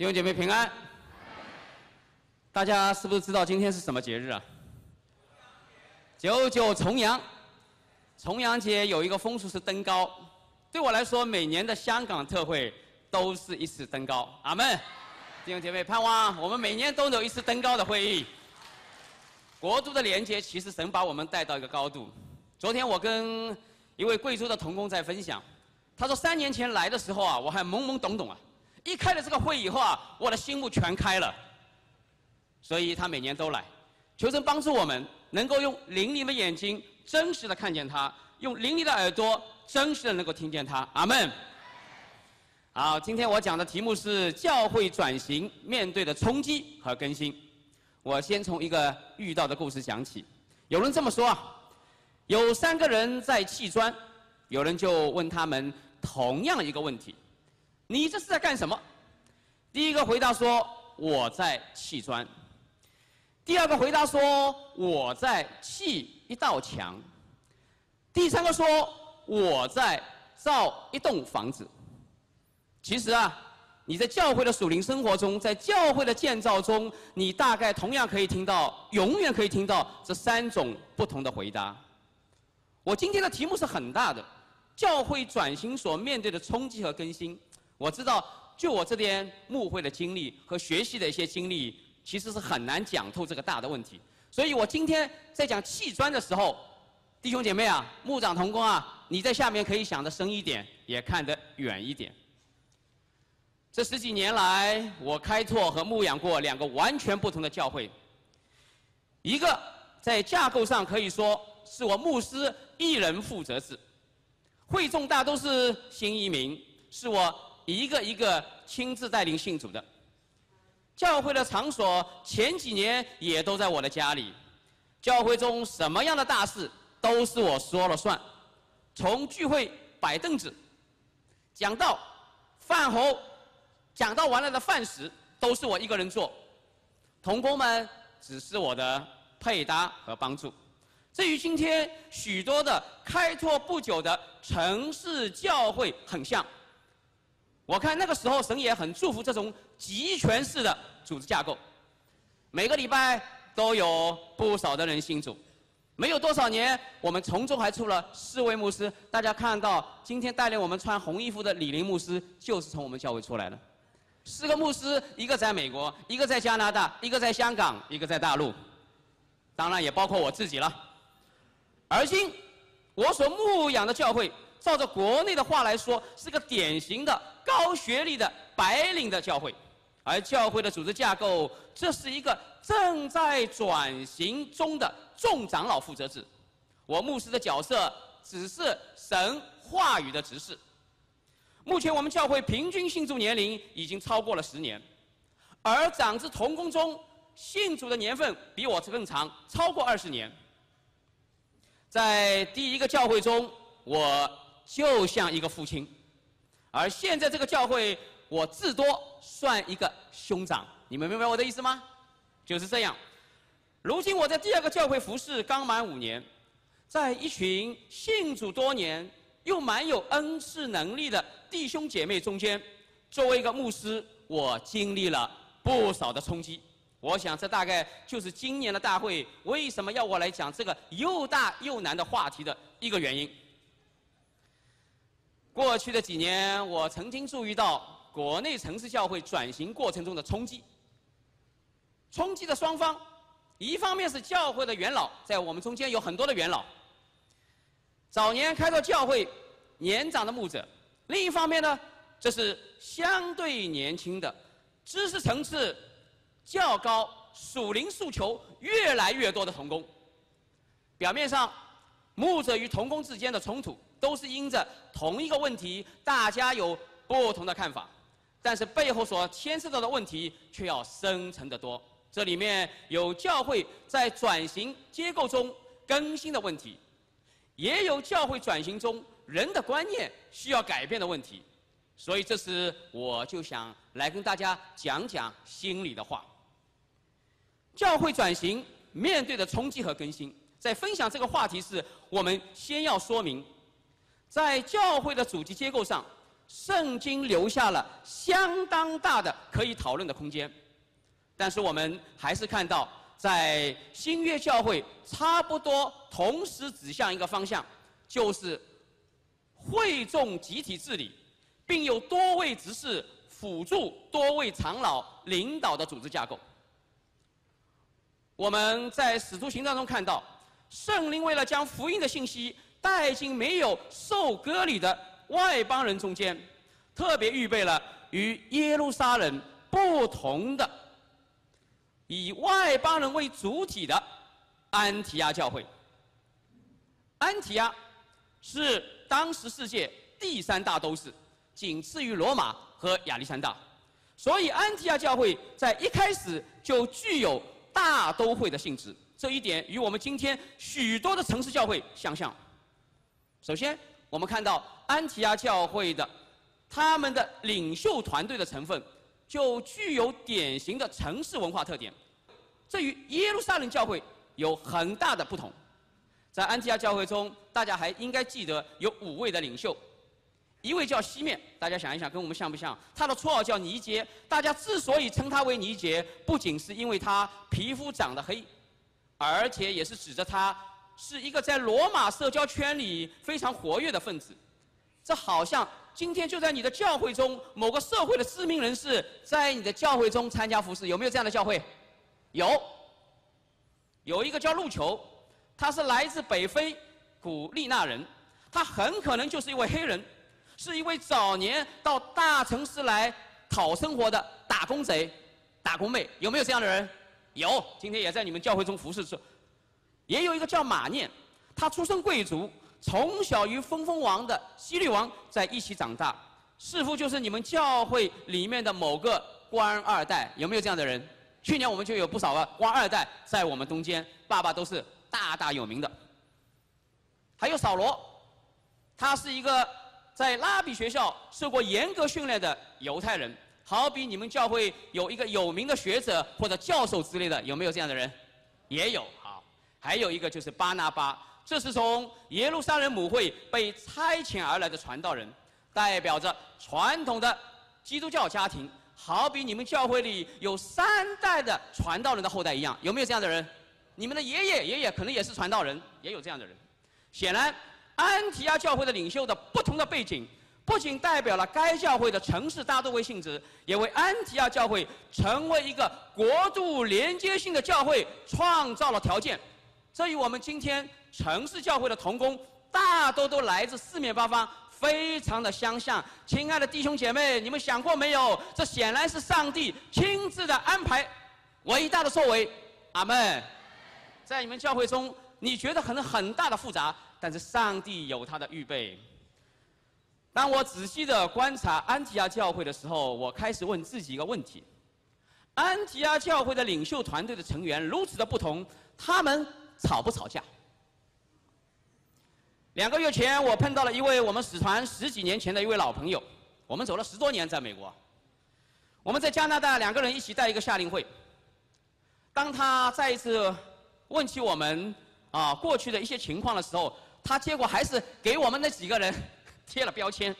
弟兄姐妹平安。大家是不是知道今天是什么节日啊？九九重阳。重阳节有一个风俗是登高，对我来说，每年的香港特会都是一次登高。阿门。弟兄姐妹，盼望我们每年都有一次登高的会议。国度的连接，其实神把我们带到一个高度。昨天我跟一位贵州的同工在分享，他说三年前来的时候啊，我还懵懵懂懂啊。一开了这个会以后啊，我的心目全开了。所以他每年都来，求神帮助我们能够用灵灵的眼睛真实的看见他，用灵灵的耳朵真实的能够听见他。阿门。好，今天我讲的题目是教会转型面对的冲击和更新。我先从一个遇到的故事讲起。有人这么说啊，有三个人在砌砖，有人就问他们同样一个问题。你这是在干什么？第一个回答说：“我在砌砖。”第二个回答说：“我在砌一道墙。”第三个说：“我在造一栋房子。”其实啊，你在教会的属灵生活中，在教会的建造中，你大概同样可以听到，永远可以听到这三种不同的回答。我今天的题目是很大的，教会转型所面对的冲击和更新。我知道，就我这边牧会的经历和学习的一些经历，其实是很难讲透这个大的问题。所以我今天在讲砌砖的时候，弟兄姐妹啊，牧长同工啊，你在下面可以想得深一点，也看得远一点。这十几年来，我开拓和牧养过两个完全不同的教会，一个在架构上可以说是我牧师一人负责制，会众大都是新移民，是我。一个一个亲自带领信主的教会的场所，前几年也都在我的家里。教会中什么样的大事都是我说了算，从聚会摆凳子、讲道、饭后、讲到完了的饭食，都是我一个人做。同工们只是我的配搭和帮助。这与今天许多的开拓不久的城市教会，很像。我看那个时候，神也很祝福这种集权式的组织架构。每个礼拜都有不少的人信主，没有多少年，我们从中还出了四位牧师。大家看到今天带领我们穿红衣服的李林牧师，就是从我们教会出来的。四个牧师，一个在美国，一个在加拿大，一个在香港，一个在大陆，当然也包括我自己了。而今，我所牧养的教会。照着国内的话来说，是个典型的高学历的白领的教会，而教会的组织架构，这是一个正在转型中的众长老负责制。我牧师的角色只是神话语的执事。目前我们教会平均信主年龄已经超过了十年，而长子同工中信主的年份比我更长，超过二十年。在第一个教会中，我。就像一个父亲，而现在这个教会，我至多算一个兄长。你们明白我的意思吗？就是这样。如今我在第二个教会服侍刚满五年，在一群信主多年又蛮有恩赐能力的弟兄姐妹中间，作为一个牧师，我经历了不少的冲击。我想这大概就是今年的大会为什么要我来讲这个又大又难的话题的一个原因。过去的几年，我曾经注意到国内城市教会转型过程中的冲击。冲击的双方，一方面是教会的元老，在我们中间有很多的元老，早年开拓教会年长的牧者；另一方面呢，这是相对年轻的、知识层次较高、属灵诉求越来越多的童工。表面上，牧者与童工之间的冲突。都是因着同一个问题，大家有不同的看法，但是背后所牵涉到的问题却要深层得多。这里面有教会在转型结构中更新的问题，也有教会转型中人的观念需要改变的问题。所以，这时我就想来跟大家讲讲心里的话。教会转型面对的冲击和更新，在分享这个话题时，我们先要说明。在教会的组织结构上，圣经留下了相当大的可以讨论的空间。但是我们还是看到，在新约教会差不多同时指向一个方向，就是会众集体治理，并有多位执事辅助多位长老领导的组织架构。我们在使徒行传中看到，圣灵为了将福音的信息带进没有受割礼的外邦人中间，特别预备了与耶路撒冷不同的、以外邦人为主体的安提阿教会。安提阿是当时世界第三大都市，仅次于罗马和亚历山大，所以安提阿教会在一开始就具有。大都会的性质，这一点与我们今天许多的城市教会相像。首先，我们看到安提阿教会的他们的领袖团队的成分，就具有典型的城市文化特点，这与耶路撒冷教会有很大的不同。在安提阿教会中，大家还应该记得有五位的领袖。一位叫西面，大家想一想，跟我们像不像？他的绰号叫尼杰。大家之所以称他为尼杰，不仅是因为他皮肤长得黑，而且也是指着他是一个在罗马社交圈里非常活跃的分子。这好像今天就在你的教会中，某个社会的知名人士在你的教会中参加服饰，有没有这样的教会？有。有一个叫路球，他是来自北非古利纳人，他很可能就是一位黑人。是一位早年到大城市来讨生活的打工贼、打工妹，有没有这样的人？有，今天也在你们教会中服侍着。也有一个叫马念，他出身贵族，从小与封封王的西律王在一起长大，似乎就是你们教会里面的某个官二代，有没有这样的人？去年我们就有不少的官二代在我们中间，爸爸都是大大有名的。还有扫罗，他是一个。在拉比学校受过严格训练的犹太人，好比你们教会有一个有名的学者或者教授之类的，有没有这样的人？也有。还有一个就是巴拿巴，这是从耶路撒冷母会被差遣而来的传道人，代表着传统的基督教家庭，好比你们教会里有三代的传道人的后代一样，有没有这样的人？你们的爷爷爷爷可能也是传道人，也有这样的人。显然。安提阿教会的领袖的不同的背景，不仅代表了该教会的城市大都会性质，也为安提阿教会成为一个国度连接性的教会创造了条件。这与我们今天城市教会的同工大多都来自四面八方，非常的相像。亲爱的弟兄姐妹，你们想过没有？这显然是上帝亲自的安排，伟大的作为。阿门。在你们教会中，你觉得可能很大的复杂？但是上帝有他的预备。当我仔细的观察安提阿教会的时候，我开始问自己一个问题：安提阿教会的领袖团队的成员如此的不同，他们吵不吵架？两个月前，我碰到了一位我们使团十几年前的一位老朋友，我们走了十多年，在美国。我们在加拿大两个人一起带一个夏令会。当他再一次问起我们啊过去的一些情况的时候，他结果还是给我们那几个人 贴了标签，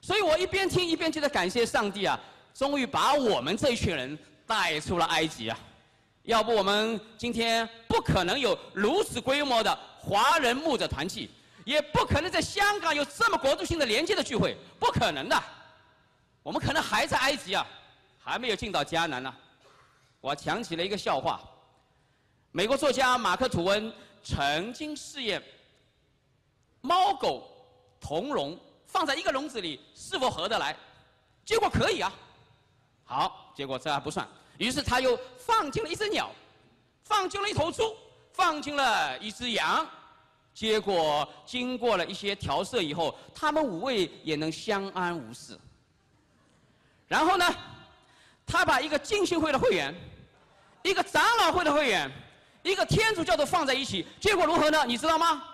所以我一边听一边觉得感谢上帝啊，终于把我们这一群人带出了埃及啊，要不我们今天不可能有如此规模的华人牧者团契，也不可能在香港有这么国度性的连接的聚会，不可能的，我们可能还在埃及啊，还没有进到迦南呢。我想起了一个笑话，美国作家马克·吐温曾经试验。猫狗同笼放在一个笼子里是否合得来？结果可以啊。好，结果这还不算。于是他又放进了一只鸟，放进了一头猪，放进了一只羊。结果经过了一些调色以后，他们五位也能相安无事。然后呢，他把一个浸信会的会员、一个长老会的会员、一个天主教都放在一起，结果如何呢？你知道吗？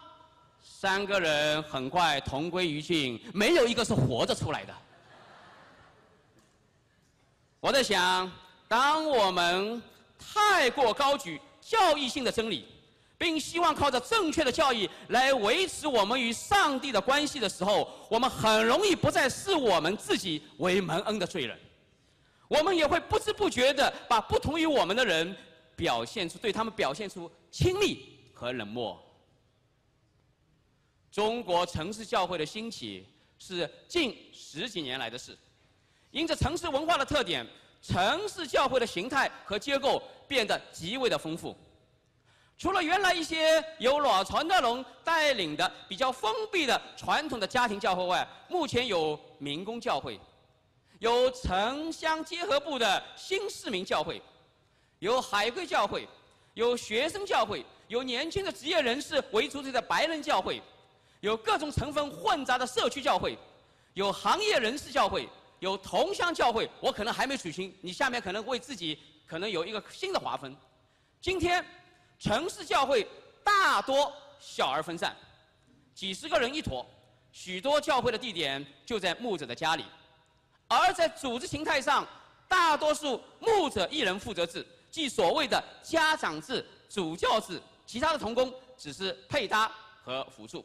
三个人很快同归于尽，没有一个是活着出来的。我在想，当我们太过高举教义性的真理，并希望靠着正确的教义来维持我们与上帝的关系的时候，我们很容易不再视我们自己为蒙恩的罪人。我们也会不知不觉地把不同于我们的人表现出对他们表现出亲密和冷漠。中国城市教会的兴起是近十几年来的事，因着城市文化的特点，城市教会的形态和结构变得极为的丰富。除了原来一些由老传道人带领的比较封闭的传统的家庭教会外，目前有民工教会。有城乡结合部的新市民教会，有海归教会，有学生教会，有年轻的职业人士为主体的白人教会，有各种成分混杂的社区教会，有行业人士教会，有同乡教会。我可能还没娶亲，你下面可能为自己可能有一个新的划分。今天，城市教会大多小而分散，几十个人一坨，许多教会的地点就在牧者的家里。而在组织形态上，大多数牧者一人负责制，即所谓的家长制、主教制，其他的同工只是配搭和辅助。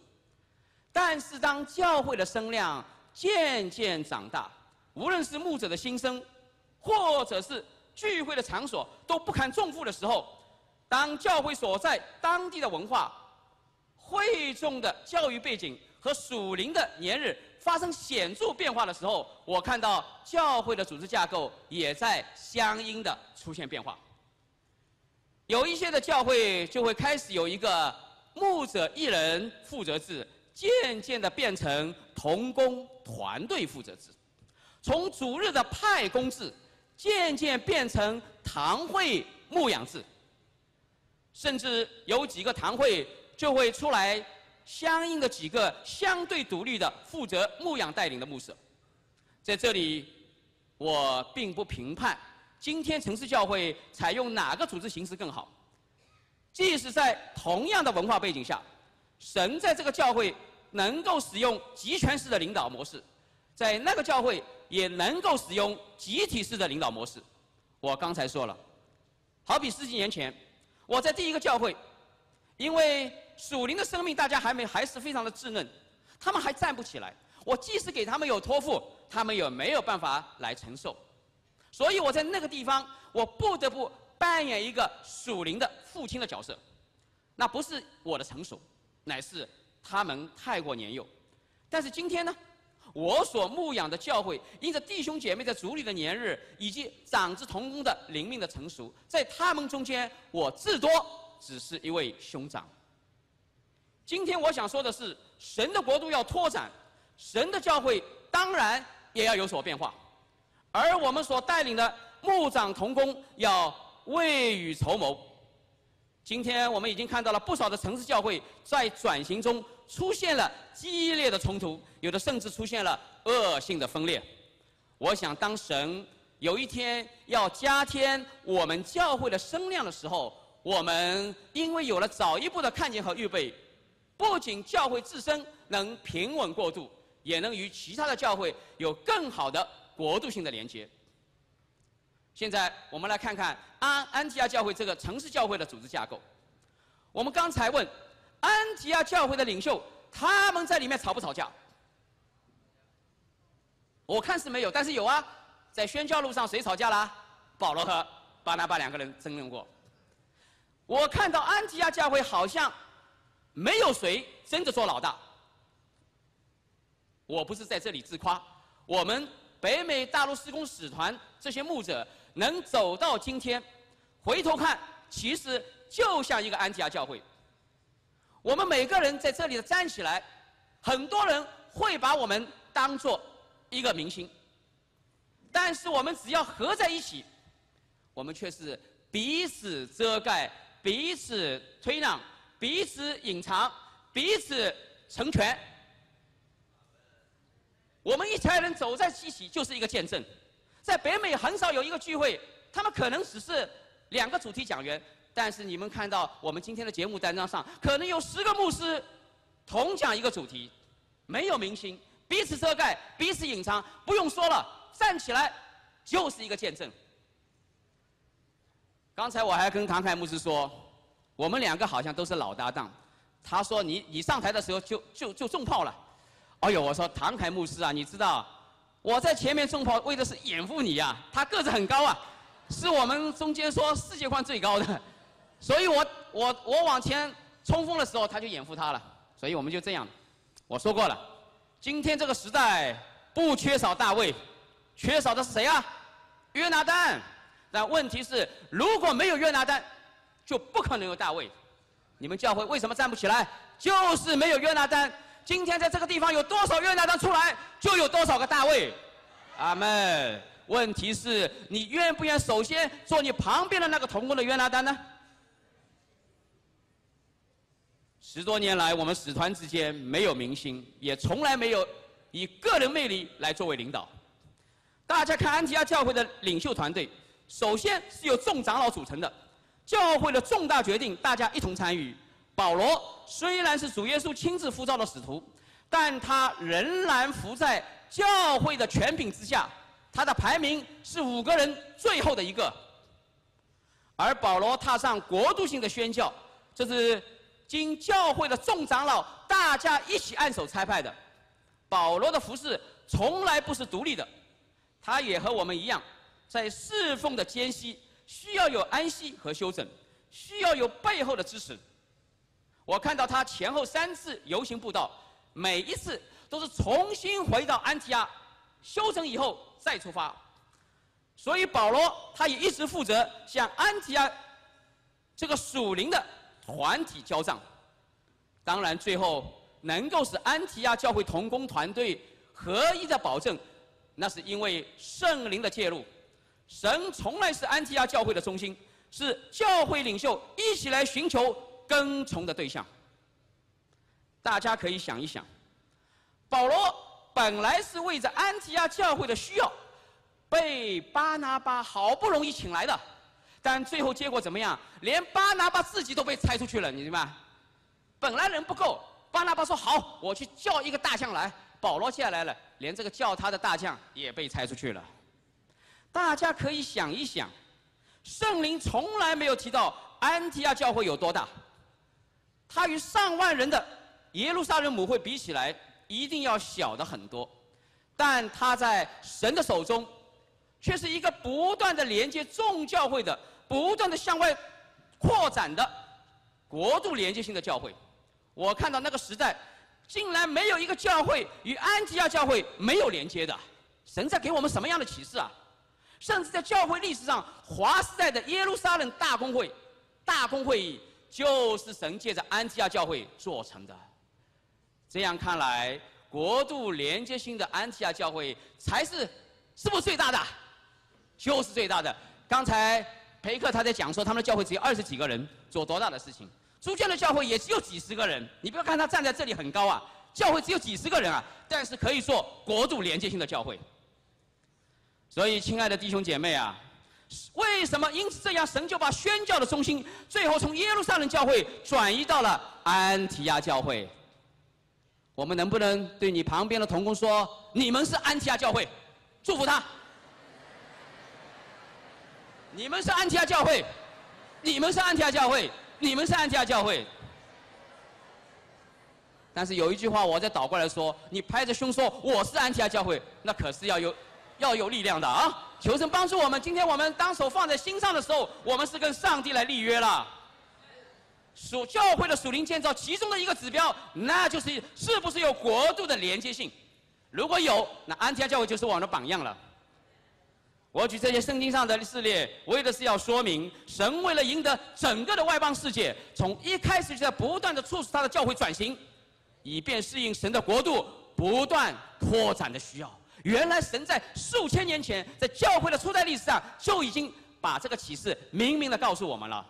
但是当教会的声量渐渐长大，无论是牧者的心声，或者是聚会的场所都不堪重负的时候，当教会所在当地的文化、会众的教育背景和属灵的年日。发生显著变化的时候，我看到教会的组织架构也在相应的出现变化。有一些的教会就会开始有一个牧者一人负责制，渐渐的变成同工团队负责制；从主日的派工制，渐渐变成堂会牧养制，甚至有几个堂会就会出来。相应的几个相对独立的负责牧养带领的牧师，在这里，我并不评判今天城市教会采用哪个组织形式更好。即使在同样的文化背景下，神在这个教会能够使用集权式的领导模式，在那个教会也能够使用集体式的领导模式。我刚才说了，好比十几年前，我在第一个教会，因为。属灵的生命，大家还没还是非常的稚嫩，他们还站不起来。我即使给他们有托付，他们也没有办法来承受。所以我在那个地方，我不得不扮演一个属灵的父亲的角色。那不是我的成熟，乃是他们太过年幼。但是今天呢，我所牧养的教会，因着弟兄姐妹在主里的年日，以及长子同工的灵命的成熟，在他们中间，我至多只是一位兄长。今天我想说的是，神的国度要拓展，神的教会当然也要有所变化，而我们所带领的牧长同工要未雨绸缪。今天我们已经看到了不少的城市教会在转型中出现了激烈的冲突，有的甚至出现了恶性的分裂。我想，当神有一天要加添我们教会的声量的时候，我们因为有了早一步的看见和预备。不仅教会自身能平稳过渡，也能与其他的教会有更好的国度性的连接。现在我们来看看安安提亚教会这个城市教会的组织架构。我们刚才问安提亚教会的领袖，他们在里面吵不吵架？我看是没有，但是有啊，在宣教路上谁吵架啦？保罗和巴拿巴两个人争论过。我看到安提亚教会好像。没有谁真的做老大。我不是在这里自夸，我们北美大陆施工使团这些牧者能走到今天，回头看，其实就像一个安提亚教会。我们每个人在这里站起来，很多人会把我们当做一个明星，但是我们只要合在一起，我们却是彼此遮盖，彼此推让。彼此隐藏，彼此成全。我们一家人走在一起，就是一个见证。在北美很少有一个聚会，他们可能只是两个主题讲员，但是你们看到我们今天的节目单张上，可能有十个牧师同讲一个主题，没有明星，彼此遮盖，彼此隐藏，不用说了，站起来就是一个见证。刚才我还跟唐凯牧师说。我们两个好像都是老搭档。他说你你上台的时候就就就中炮了。哎呦，我说唐凯牧师啊，你知道我在前面中炮为的是掩护你呀。他个子很高啊，是我们中间说世界观最高的，所以我我我往前冲锋的时候他就掩护他了。所以我们就这样，我说过了，今天这个时代不缺少大卫，缺少的是谁啊？约拿丹。但问题是，如果没有约拿丹，就不可能有大卫。你们教会为什么站不起来？就是没有约拿丹。今天在这个地方有多少约拿丹出来，就有多少个大卫。阿门。问题是你愿不愿首先做你旁边的那个同工的约拿丹呢？十多年来，我们使团之间没有明星，也从来没有以个人魅力来作为领导。大家看安提阿教会的领袖团队。首先是由众长老组成的，教会的重大决定大家一同参与。保罗虽然是主耶稣亲自呼召的使徒，但他仍然服在教会的权柄之下，他的排名是五个人最后的一个。而保罗踏上国度性的宣教，这是经教会的众长老大家一起按手差派的。保罗的服饰从来不是独立的，他也和我们一样。在侍奉的间隙，需要有安息和休整，需要有背后的支持。我看到他前后三次游行步道，每一次都是重新回到安提阿，休整以后再出发。所以保罗他也一直负责向安提阿这个属灵的团体交账。当然，最后能够使安提阿教会同工团队合一的保证，那是因为圣灵的介入。神从来是安提阿教会的中心，是教会领袖一起来寻求跟从的对象。大家可以想一想，保罗本来是为着安提阿教会的需要，被巴拿巴好不容易请来的，但最后结果怎么样？连巴拿巴自己都被拆出去了，你明白？本来人不够，巴拿巴说好，我去叫一个大将来，保罗下来了，连这个叫他的大将也被拆出去了。大家可以想一想，圣灵从来没有提到安提亚教会有多大，它与上万人的耶路撒冷母会比起来，一定要小的很多，但它在神的手中，却是一个不断的连接众教会的、不断的向外扩展的国度连接性的教会。我看到那个时代，竟然没有一个教会与安提亚教会没有连接的，神在给我们什么样的启示啊？甚至在教会历史上，华时代的耶路撒冷大公会、大公会议，就是神借着安提亚教会做成的。这样看来，国度连接性的安提亚教会才是是不是最大的？就是最大的。刚才培克他在讲说，他们的教会只有二十几个人，做多大的事情？朱建的教会也只有几十个人。你不要看他站在这里很高啊，教会只有几十个人啊，但是可以做国度连接性的教会。所以，亲爱的弟兄姐妹啊，为什么因此这样，神就把宣教的中心最后从耶路撒冷教会转移到了安提亚教会？我们能不能对你旁边的同工说：“你们是安提亚教会，祝福他。”你们是安提亚教会，你们是安提亚教会，你们是安提亚教会。但是有一句话，我再倒过来说：你拍着胸说我是安提亚教会，那可是要有。要有力量的啊！求神帮助我们。今天我们当手放在心上的时候，我们是跟上帝来立约了。属教会的属灵建造其中的一个指标，那就是是不是有国度的连接性。如果有，那安提阿教会就是我们的榜样了。我举这些圣经上的事例，为的是要说明，神为了赢得整个的外邦世界，从一开始就在不断的促使他的教会转型，以便适应神的国度不断扩展的需要。原来神在数千年前，在教会的初代历史上就已经把这个启示明明的告诉我们了。